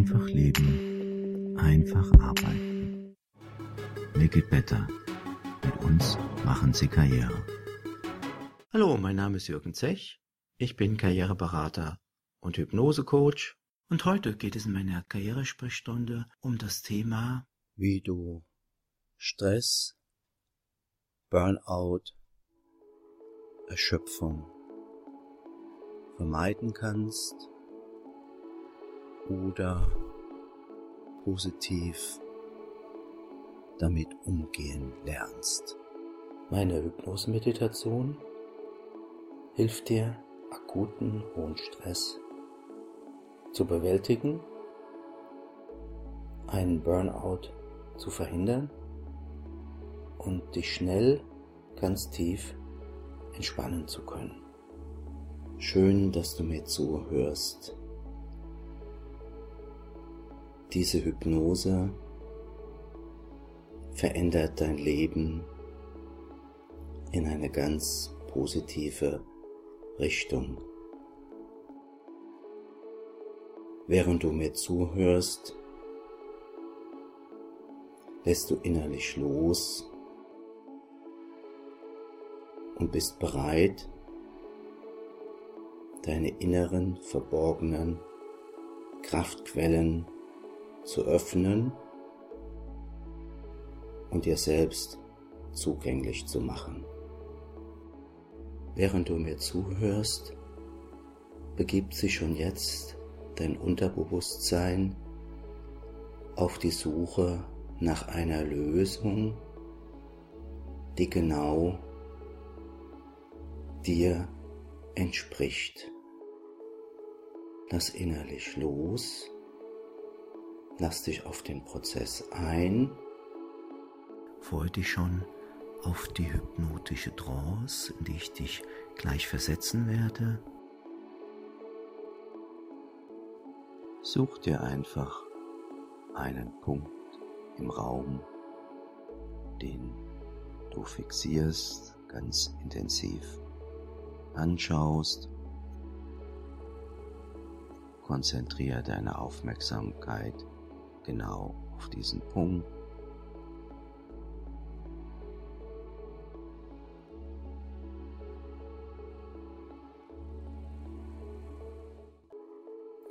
Einfach leben, einfach arbeiten. Make it better. Mit uns machen Sie Karriere. Hallo, mein Name ist Jürgen Zech. Ich bin Karriereberater und Hypnosecoach. Und heute geht es in meiner Karrieresprechstunde um das Thema, wie du Stress, Burnout, Erschöpfung vermeiden kannst oder positiv damit umgehen lernst. Meine Hypnose-Meditation hilft dir, akuten hohen Stress zu bewältigen, einen Burnout zu verhindern und dich schnell ganz tief entspannen zu können. Schön, dass du mir zuhörst. Diese Hypnose verändert dein Leben in eine ganz positive Richtung. Während du mir zuhörst, lässt du innerlich los und bist bereit, deine inneren verborgenen Kraftquellen zu öffnen und dir selbst zugänglich zu machen. Während du mir zuhörst, begibt sich schon jetzt dein Unterbewusstsein auf die Suche nach einer Lösung, die genau dir entspricht. Lass innerlich los, lass dich auf den Prozess ein, freue dich schon auf die hypnotische Trance, in die ich dich gleich versetzen werde. Such dir einfach einen Punkt im Raum, den du fixierst, ganz intensiv anschaust. Konzentriere deine Aufmerksamkeit genau auf diesen Punkt.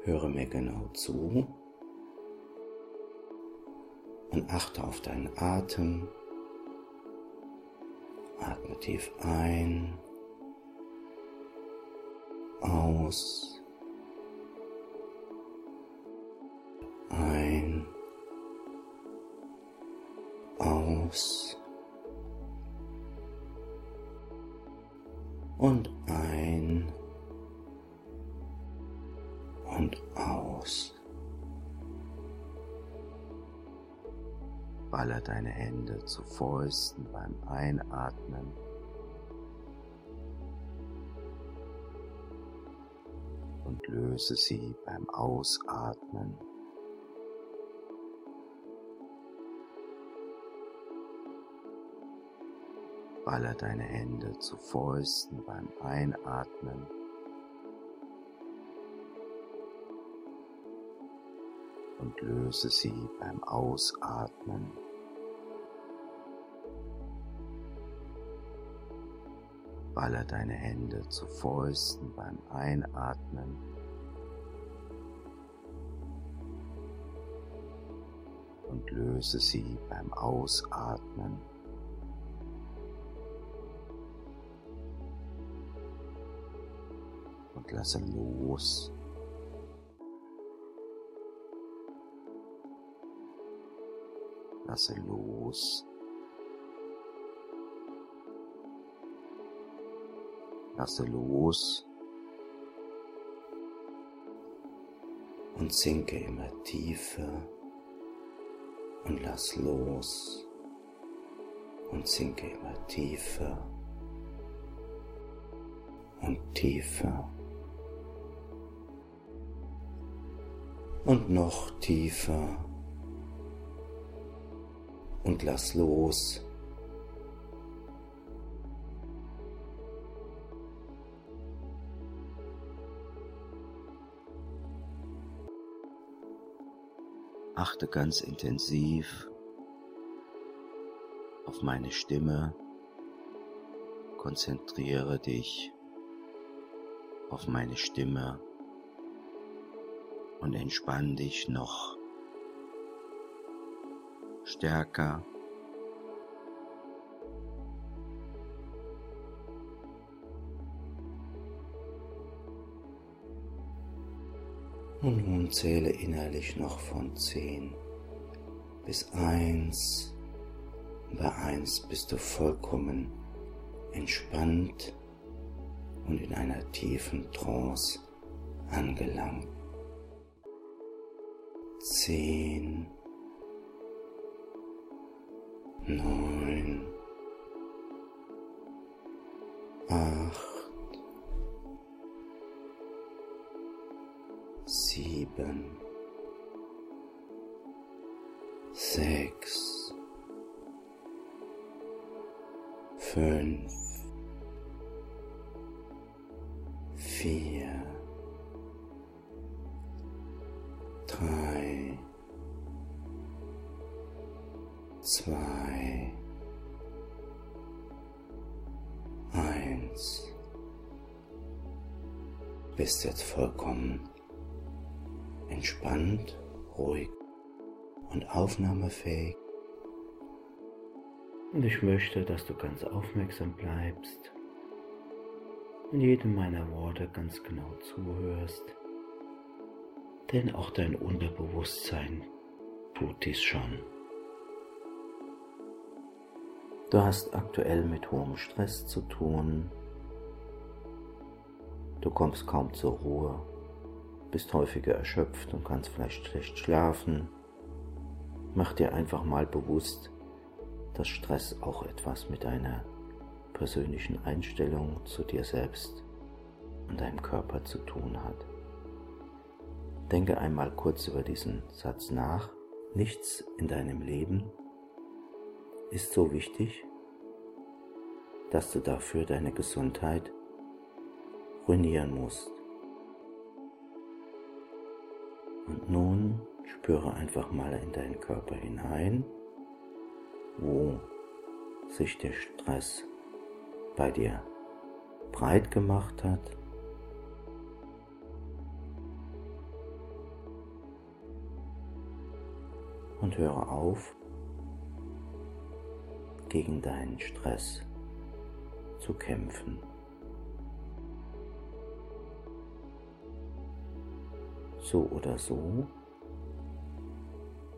Höre mir genau zu und achte auf deinen Atem. Atme tief ein aus, Baller deine Hände zu Fäusten beim Einatmen und löse sie beim Ausatmen. Baller deine Hände zu Fäusten beim Einatmen. Und löse sie beim Ausatmen. Baller deine Hände zu Fäusten beim Einatmen. Und löse sie beim Ausatmen. Und lasse los. Lasse los. Lasse los. Und sinke immer tiefer. Und lass los. Und sinke immer tiefer. Und tiefer. Und noch tiefer und lass los Achte ganz intensiv auf meine Stimme. Konzentriere dich auf meine Stimme und entspann dich noch stärker. Und nun zähle innerlich noch von 10 bis 1. Bei 1 bist du vollkommen entspannt und in einer tiefen Trance angelangt. 10 neun, acht, sieben, sechs, Bist jetzt vollkommen entspannt, ruhig und aufnahmefähig. Und ich möchte, dass du ganz aufmerksam bleibst und jedem meiner Worte ganz genau zuhörst, denn auch dein Unterbewusstsein tut dies schon. Du hast aktuell mit hohem Stress zu tun. Du kommst kaum zur Ruhe, bist häufiger erschöpft und kannst vielleicht schlecht schlafen. Mach dir einfach mal bewusst, dass Stress auch etwas mit deiner persönlichen Einstellung zu dir selbst und deinem Körper zu tun hat. Denke einmal kurz über diesen Satz nach. Nichts in deinem Leben ist so wichtig, dass du dafür deine Gesundheit ruinieren musst. Und nun spüre einfach mal in deinen Körper hinein, wo sich der Stress bei dir breit gemacht hat. Und höre auf, gegen deinen Stress zu kämpfen. So oder so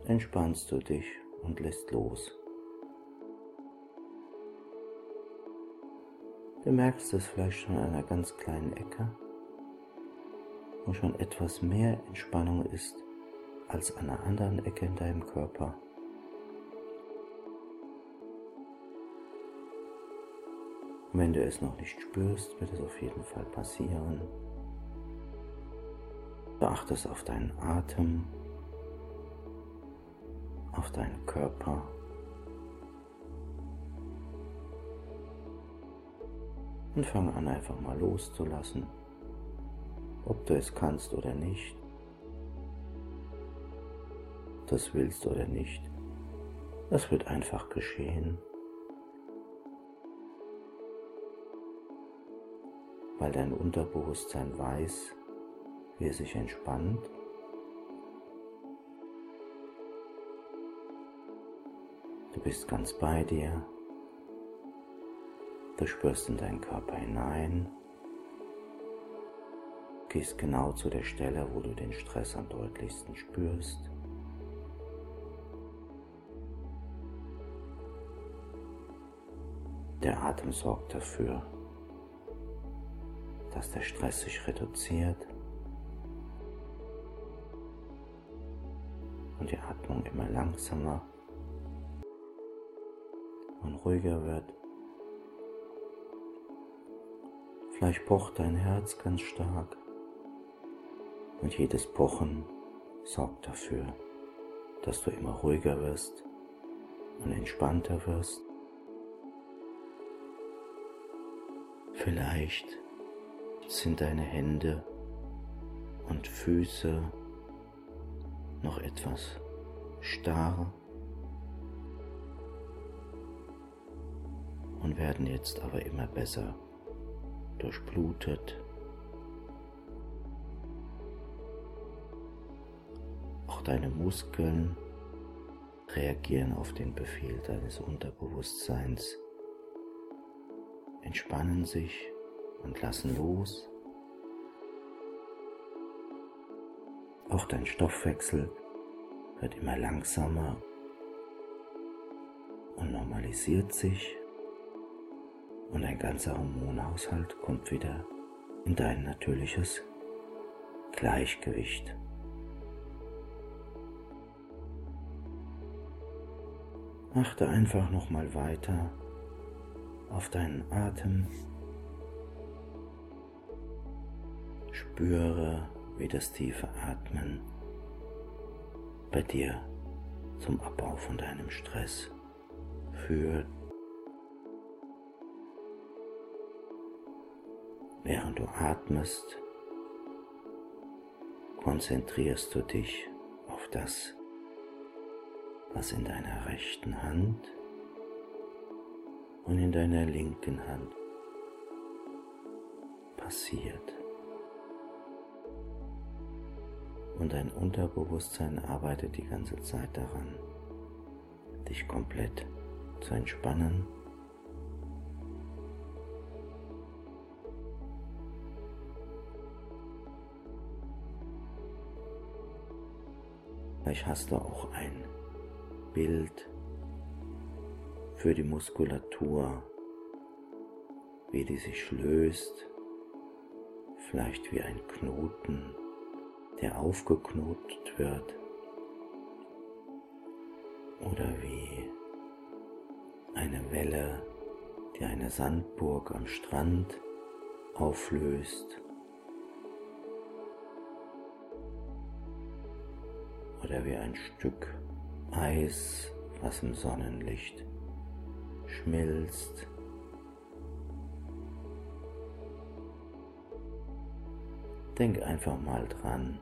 entspannst du dich und lässt los. Du merkst es vielleicht schon an einer ganz kleinen Ecke, wo schon etwas mehr Entspannung ist als an einer anderen Ecke in deinem Körper. Wenn du es noch nicht spürst, wird es auf jeden Fall passieren. Du achtest auf deinen Atem, auf deinen Körper. Und fange an einfach mal loszulassen, ob du es kannst oder nicht, das willst oder nicht. Das wird einfach geschehen. weil dein Unterbewusstsein weiß, wie es sich entspannt. Du bist ganz bei dir. Du spürst in deinen Körper hinein. Gehst genau zu der Stelle, wo du den Stress am deutlichsten spürst. Der Atem sorgt dafür, dass der Stress sich reduziert Atmung immer langsamer und ruhiger wird. Vielleicht pocht dein Herz ganz stark und jedes Pochen sorgt dafür, dass du immer ruhiger wirst und entspannter wirst. Vielleicht sind deine Hände und Füße noch etwas starr und werden jetzt aber immer besser durchblutet. Auch deine Muskeln reagieren auf den Befehl deines Unterbewusstseins, entspannen sich und lassen los. Auch dein Stoffwechsel wird immer langsamer und normalisiert sich und dein ganzer Hormonhaushalt kommt wieder in dein natürliches Gleichgewicht. Achte einfach noch mal weiter auf deinen Atem. Spüre, wie das tiefe Atmen bei dir zum Abbau von deinem Stress führt. Während du atmest, konzentrierst du dich auf das, was in deiner rechten Hand und in deiner linken Hand passiert. Und dein Unterbewusstsein arbeitet die ganze Zeit daran, dich komplett zu entspannen. Vielleicht hast du auch ein Bild für die Muskulatur, wie die sich löst, vielleicht wie ein Knoten, der aufgeknotet wird, oder wie eine Welle, die eine Sandburg am Strand auflöst, oder wie ein Stück Eis, was im Sonnenlicht schmilzt. Denk einfach mal dran,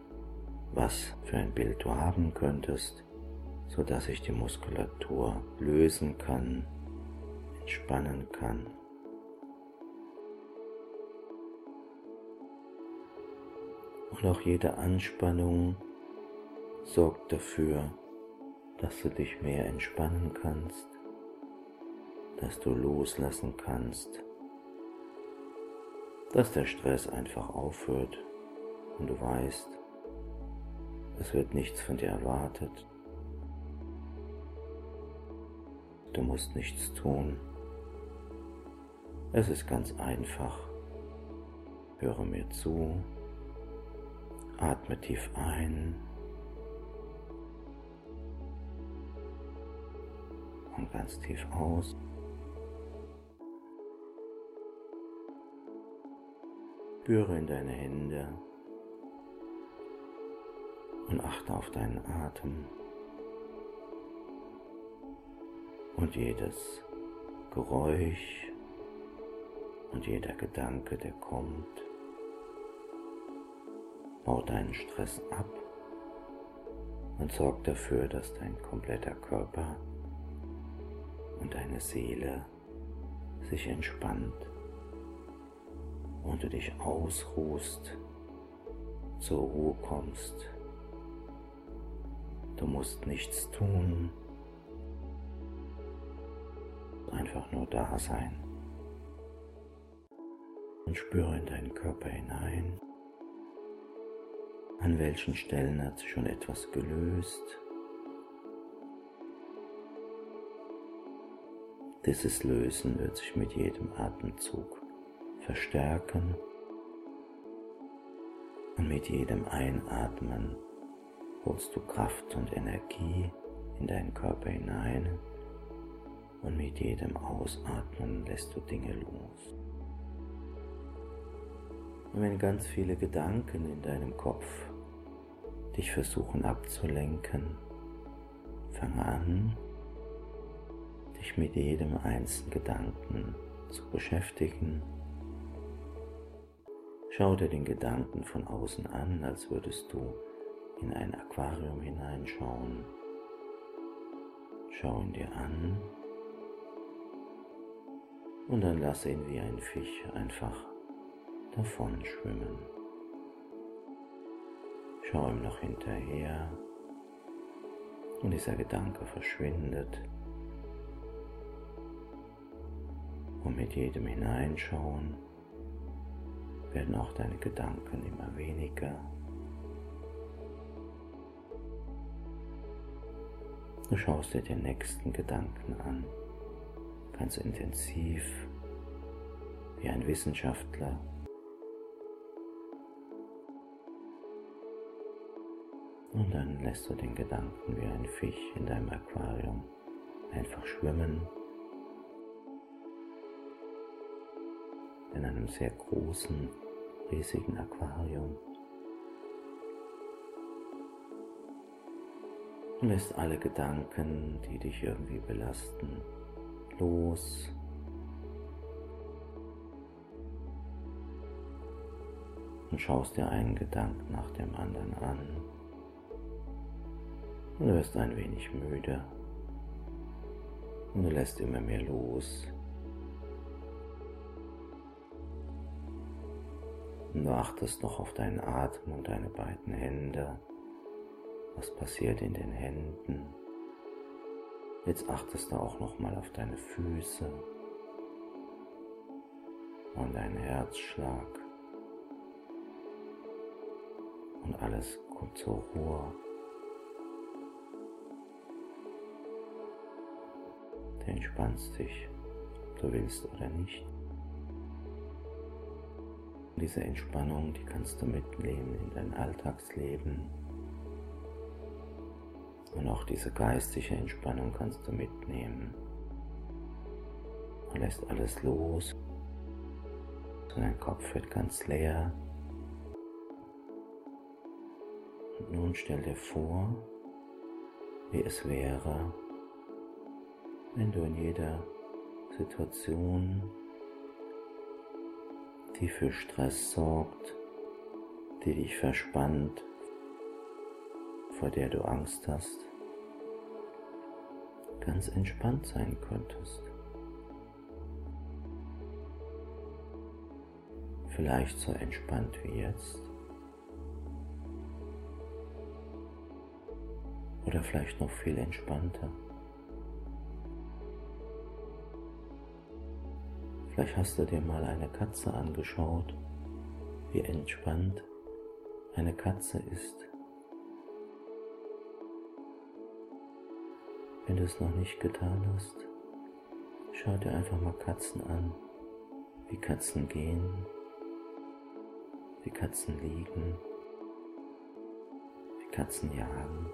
was für ein Bild du haben könntest, so dass sich die Muskulatur lösen kann, entspannen kann. Und auch jede Anspannung sorgt dafür, dass du dich mehr entspannen kannst, dass du loslassen kannst, dass der Stress einfach aufhört und du weißt, es wird nichts von dir erwartet. Du musst nichts tun. Es ist ganz einfach. Höre mir zu, atme tief ein und ganz tief aus. Spüre in deine Hände und achte auf deinen Atem und jedes Geräusch und jeder Gedanke, der kommt, baut deinen Stress ab und sorgt dafür, dass dein kompletter Körper und deine Seele sich entspannt und du dich ausruhst, zur Ruhe kommst. Du musst nichts tun, einfach nur da sein. Und spüre in deinen Körper hinein, an welchen Stellen hat sich schon etwas gelöst? Dieses Lösen wird sich mit jedem Atemzug verstärken. Und mit jedem Einatmen holst du Kraft und Energie in deinen Körper hinein und mit jedem Ausatmen lässt du Dinge los. Und wenn ganz viele Gedanken in deinem Kopf dich versuchen abzulenken, fange an, dich mit jedem einzelnen Gedanken zu beschäftigen. Schau dir den Gedanken von außen an, als würdest du in ein Aquarium hineinschauen Schau ihn dir an und dann lass ihn wie ein Fisch einfach davon schwimmen. Schau ihm noch hinterher und dieser Gedanke verschwindet. Und mit jedem Hineinschauen werden auch deine Gedanken immer weniger. Du schaust dir den nächsten Gedanken an, ganz intensiv, wie ein Wissenschaftler. Und dann lässt du den Gedanken wie ein Fisch in deinem Aquarium einfach schwimmen. In einem sehr großen, riesigen Aquarium. Und lässt alle Gedanken, die dich irgendwie belasten, los. Und schaust dir einen Gedanken nach dem anderen an. Und du wirst ein wenig müde. Und du lässt immer mehr los. Und du achtest noch auf deinen Atem und deine beiden Hände was passiert in den Händen. Jetzt achtest du auch noch mal auf deine Füße und deinen Herzschlag. Und alles kommt zur Ruhe. Du entspannst dich, ob du willst oder nicht. Diese Entspannung, die kannst du mitnehmen in dein Alltagsleben. Und auch diese geistige Entspannung kannst du mitnehmen. Und lässt alles los. Und dein Kopf wird ganz leer. Und nun stell dir vor, wie es wäre, wenn du in jeder Situation, die für Stress sorgt, die dich verspannt, vor der du Angst hast, ganz entspannt sein könntest. Vielleicht so entspannt wie jetzt. Oder vielleicht noch viel entspannter. Vielleicht hast du dir mal eine Katze angeschaut, wie entspannt eine Katze ist. Wenn du es noch nicht getan hast, schau dir einfach mal Katzen an, wie Katzen gehen, wie Katzen liegen, wie Katzen jagen.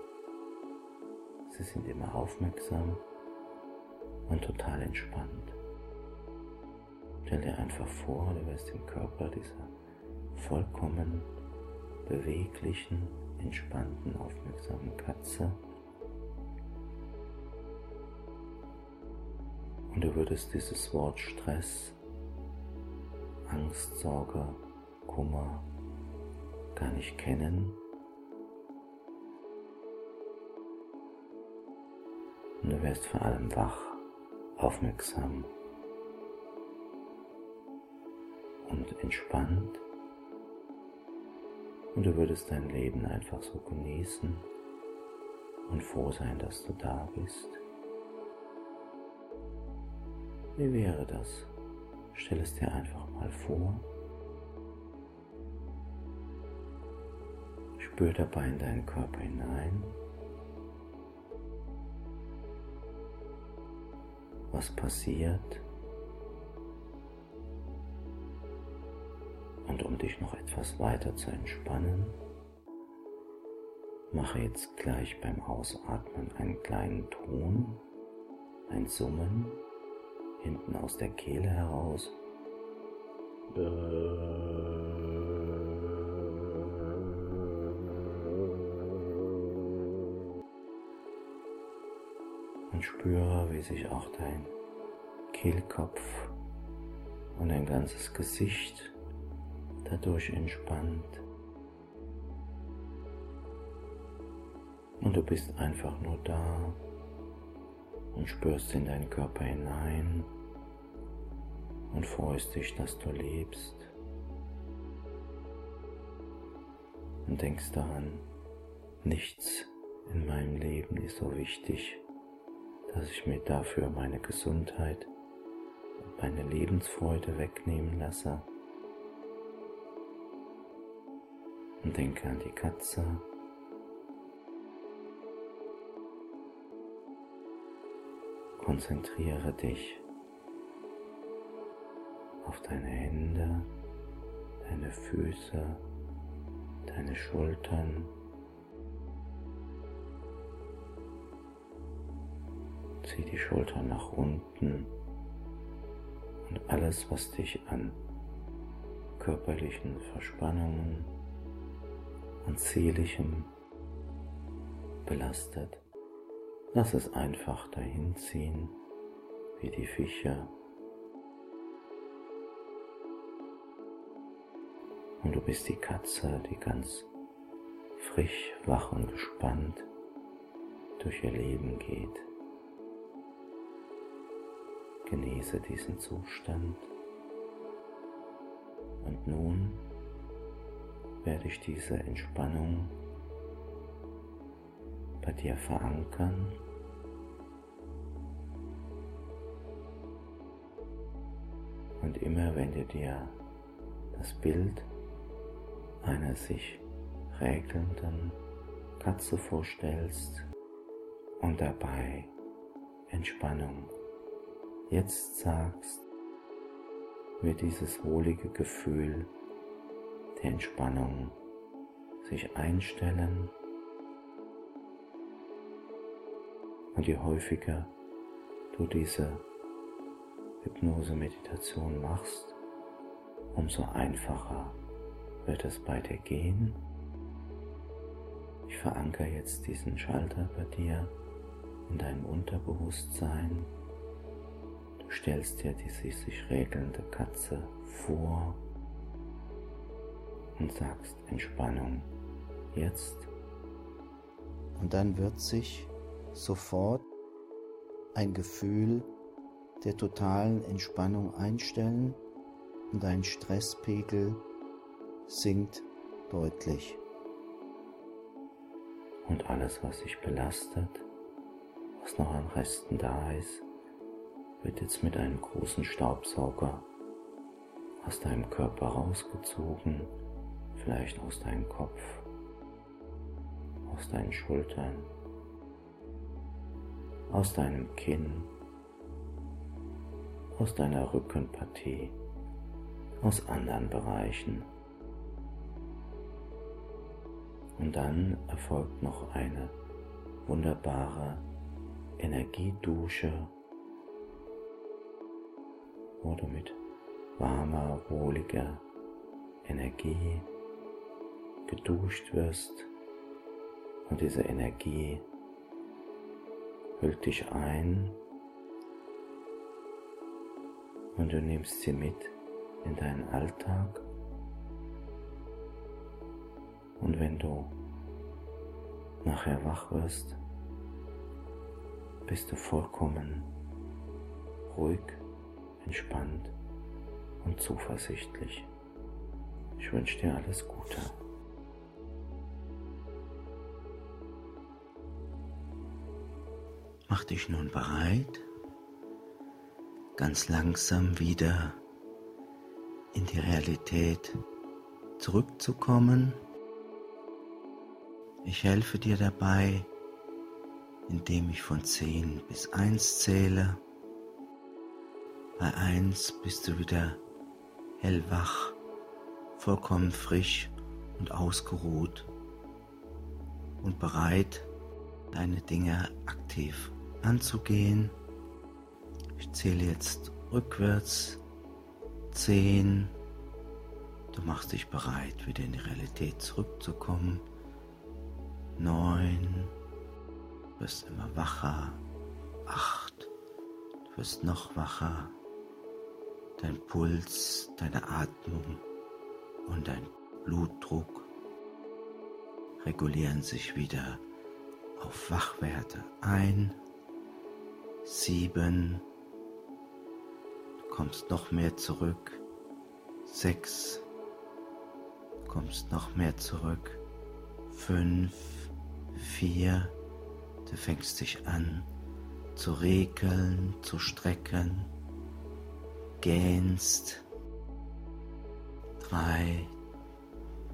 Sie sind immer aufmerksam und total entspannt. Stell dir einfach vor, du wirst im Körper dieser vollkommen beweglichen, entspannten, aufmerksamen Katze du würdest dieses Wort Stress, Angst, Sorge, Kummer gar nicht kennen. Und du wärst vor allem wach, aufmerksam und entspannt. Und du würdest dein Leben einfach so genießen und froh sein, dass du da bist. Wie wäre das? Stell es dir einfach mal vor. Spür dabei in deinen Körper hinein. Was passiert? Und um dich noch etwas weiter zu entspannen, mache jetzt gleich beim Ausatmen einen kleinen Ton, ein Summen hinten aus der Kehle heraus. Und spüre, wie sich auch dein Kehlkopf und dein ganzes Gesicht dadurch entspannt. Und du bist einfach nur da und spürst in deinen Körper hinein und freust dich, dass du lebst. Und denkst daran, nichts in meinem Leben ist so wichtig, dass ich mir dafür meine Gesundheit und meine Lebensfreude wegnehmen lasse. Und denke an die Katze. Konzentriere dich auf deine Hände, deine Füße, deine Schultern. Zieh die Schultern nach unten und alles, was dich an körperlichen Verspannungen und seelischem belastet, lass es einfach dahin ziehen, wie die Fische und du bist die Katze, die ganz frisch, wach und gespannt durch ihr Leben geht. Genieße diesen Zustand. Und nun werde ich diese Entspannung bei dir verankern. Und immer wenn du dir das Bild einer sich regelnden Katze vorstellst und dabei Entspannung jetzt sagst, wird dieses wohlige Gefühl der Entspannung sich einstellen. Und je häufiger du diese Hypnose-Meditation machst, umso einfacher wird es bei dir gehen. Ich verankere jetzt diesen Schalter bei dir in deinem Unterbewusstsein. Du stellst dir die sich regelnde Katze vor und sagst Entspannung jetzt. Und dann wird sich sofort ein Gefühl der totalen Entspannung einstellen und dein Stresspegel sinkt deutlich. Und alles, was sich belastet, was noch an Resten da ist, wird jetzt mit einem großen Staubsauger aus deinem Körper rausgezogen, vielleicht aus deinem Kopf, aus deinen Schultern, aus deinem Kinn, aus deiner Rückenpartie, aus anderen Bereichen. Und dann erfolgt noch eine wunderbare Energiedusche, wo du mit warmer, wohliger Energie geduscht wirst und diese Energie hüllt dich ein und du nimmst sie mit in deinen Alltag und wenn du nachher wach wirst, bist du vollkommen ruhig, entspannt und zuversichtlich. Ich wünsche dir alles Gute. Mach dich nun bereit, ganz langsam wieder in die Realität zurückzukommen. Ich helfe dir dabei, indem ich von 10 bis 1 zähle. Bei 1 bist du wieder hellwach, vollkommen frisch und ausgeruht und bereit, deine Dinge aktiv anzugehen. Zähle jetzt rückwärts. 10. Du machst dich bereit, wieder in die Realität zurückzukommen. Neun, du wirst immer wacher, acht, du wirst noch wacher, dein Puls, deine Atmung und dein Blutdruck regulieren sich wieder auf Wachwerte. Ein, sieben, kommst noch mehr zurück, sechs, kommst noch mehr zurück, fünf, vier, du fängst dich an zu regeln, zu strecken, gähnst, drei,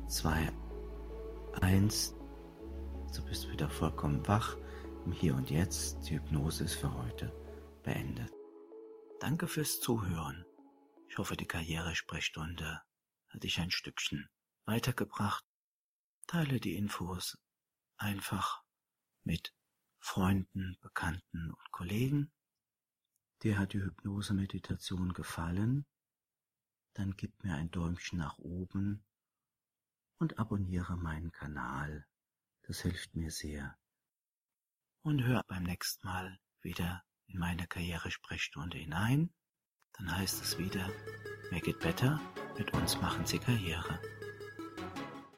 zwei, eins, du bist wieder vollkommen wach. Im Hier und Jetzt. Die Hypnose ist für heute beendet. Danke fürs Zuhören. Ich hoffe, die Karrieresprechstunde hat dich ein Stückchen weitergebracht. Teile die Infos einfach mit Freunden, Bekannten und Kollegen. Dir hat die Hypnose-Meditation gefallen? Dann gib mir ein Däumchen nach oben und abonniere meinen Kanal. Das hilft mir sehr und hör beim nächsten Mal wieder in meine Karrieresprechstunde hinein. Dann heißt es wieder, make it better, mit uns machen Sie Karriere.